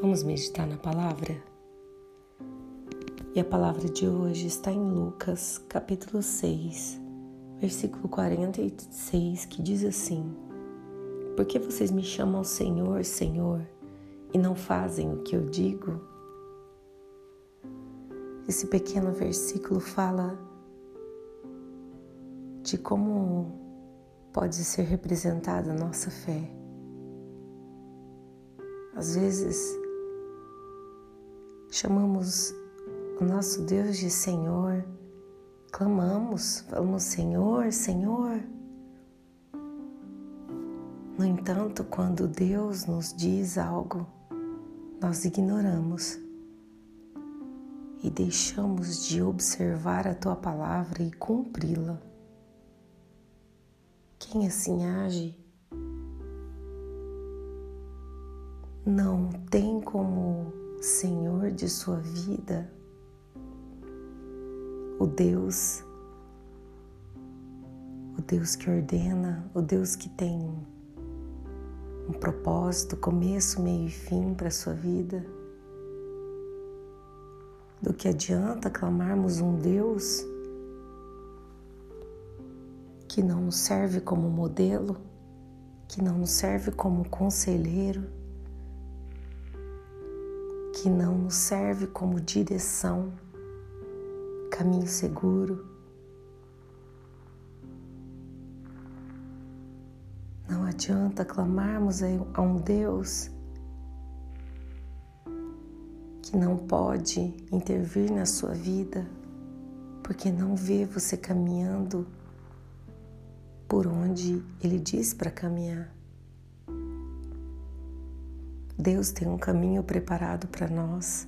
Vamos meditar na palavra? E a palavra de hoje está em Lucas, capítulo 6, versículo 46, que diz assim: Por que vocês me chamam Senhor, Senhor, e não fazem o que eu digo? Esse pequeno versículo fala de como pode ser representada a nossa fé. Às vezes, Chamamos o nosso Deus de Senhor, clamamos, falamos Senhor, Senhor. No entanto, quando Deus nos diz algo, nós ignoramos e deixamos de observar a tua palavra e cumpri-la. Quem assim age não tem como Senhor de sua vida, o Deus, o Deus que ordena, o Deus que tem um propósito, começo, meio e fim para a sua vida. Do que adianta clamarmos um Deus que não nos serve como modelo, que não nos serve como conselheiro, que não nos serve como direção, caminho seguro. Não adianta clamarmos a um Deus que não pode intervir na sua vida, porque não vê você caminhando por onde Ele diz para caminhar. Deus tem um caminho preparado para nós.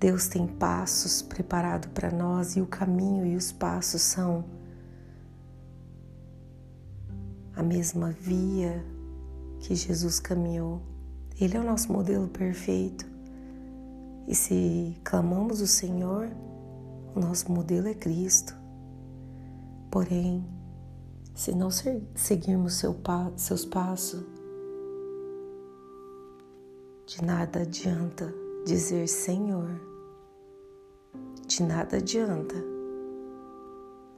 Deus tem passos preparados para nós e o caminho e os passos são a mesma via que Jesus caminhou. Ele é o nosso modelo perfeito. E se clamamos o Senhor, o nosso modelo é Cristo. Porém, se não seguirmos seu, seus passos, de nada adianta dizer Senhor, de nada adianta,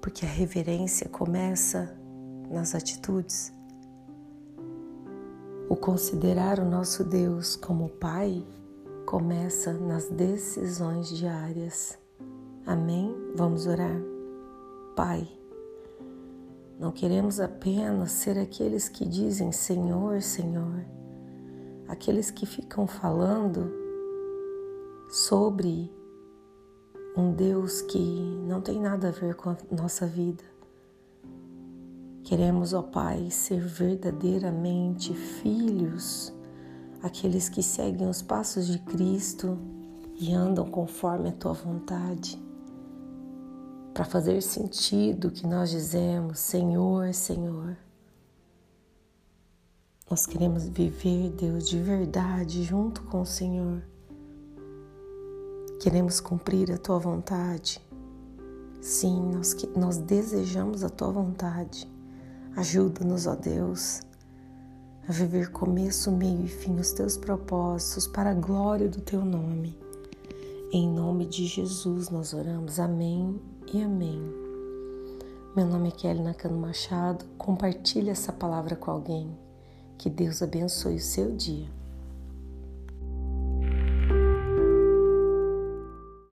porque a reverência começa nas atitudes. O considerar o nosso Deus como Pai começa nas decisões diárias. Amém? Vamos orar. Pai, não queremos apenas ser aqueles que dizem Senhor, Senhor aqueles que ficam falando sobre um Deus que não tem nada a ver com a nossa vida. Queremos, ó Pai, ser verdadeiramente filhos, aqueles que seguem os passos de Cristo e andam conforme a tua vontade. Para fazer sentido que nós dizemos, Senhor, Senhor. Nós queremos viver, Deus, de verdade junto com o Senhor. Queremos cumprir a tua vontade. Sim, nós, nós desejamos a tua vontade. Ajuda-nos, ó Deus, a viver começo, meio e fim os teus propósitos para a glória do teu nome. Em nome de Jesus nós oramos. Amém e amém. Meu nome é Kelly Nakano Machado. Compartilhe essa palavra com alguém. Que Deus abençoe o seu dia.